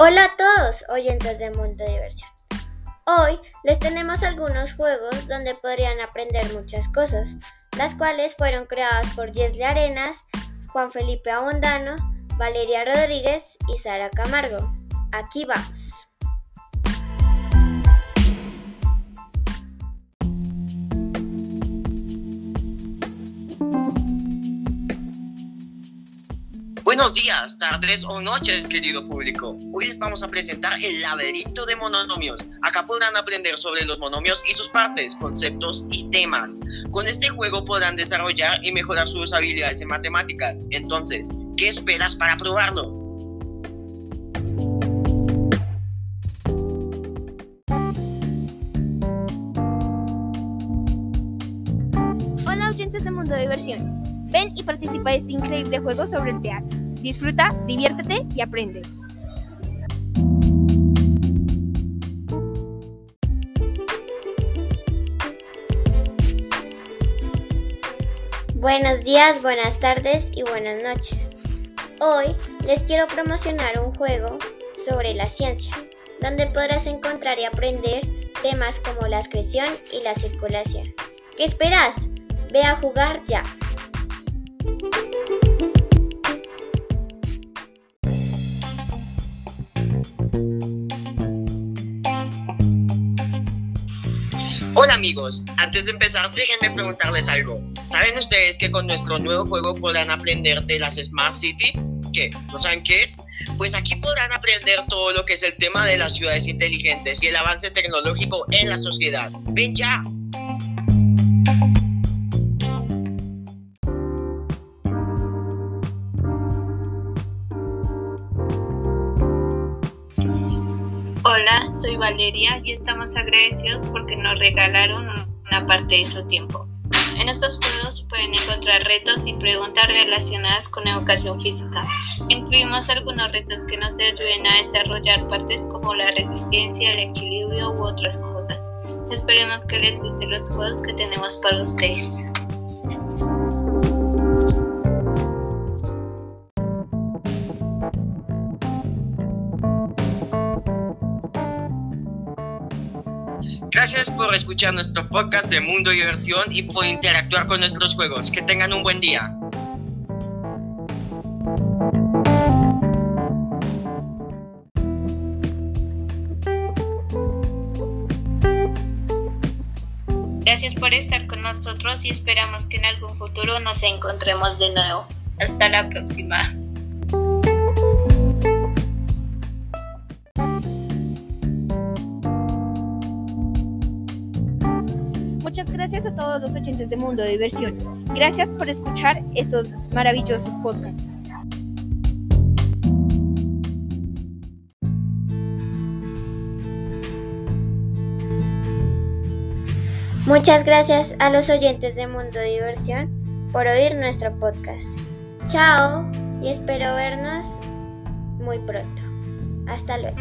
Hola a todos, oyentes de Mundo Diversión. Hoy les tenemos algunos juegos donde podrían aprender muchas cosas, las cuales fueron creadas por Yesle Arenas, Juan Felipe Abondano, Valeria Rodríguez y Sara Camargo. Aquí vamos. Buenos días, tardes o noches, querido público. Hoy les vamos a presentar el laberinto de monomios. Acá podrán aprender sobre los monomios y sus partes, conceptos y temas. Con este juego podrán desarrollar y mejorar sus habilidades en matemáticas. Entonces, ¿qué esperas para probarlo? Hola oyentes de Mundo de Diversión. Ven y participa de este increíble juego sobre el teatro. Disfruta, diviértete y aprende. Buenos días, buenas tardes y buenas noches. Hoy les quiero promocionar un juego sobre la ciencia, donde podrás encontrar y aprender temas como la excreción y la circulación. ¿Qué esperas? Ve a jugar ya. Hola amigos, antes de empezar déjenme preguntarles algo. ¿Saben ustedes que con nuestro nuevo juego podrán aprender de las Smart Cities? ¿Qué? ¿No saben qué es? Pues aquí podrán aprender todo lo que es el tema de las ciudades inteligentes y el avance tecnológico en la sociedad. ¡Ven ya! Hola, soy Valeria y estamos agradecidos porque nos regalaron una parte de su tiempo. En estos juegos pueden encontrar retos y preguntas relacionadas con educación física. Incluimos algunos retos que nos ayuden a desarrollar partes como la resistencia, el equilibrio u otras cosas. Esperemos que les gusten los juegos que tenemos para ustedes. Gracias por escuchar nuestro podcast de Mundo y Diversión y por interactuar con nuestros juegos. Que tengan un buen día. Gracias por estar con nosotros y esperamos que en algún futuro nos encontremos de nuevo. Hasta la próxima. Muchas gracias a todos los oyentes de Mundo de Diversión. Gracias por escuchar estos maravillosos podcasts. Muchas gracias a los oyentes de Mundo Diversión por oír nuestro podcast. Chao y espero vernos muy pronto. Hasta luego.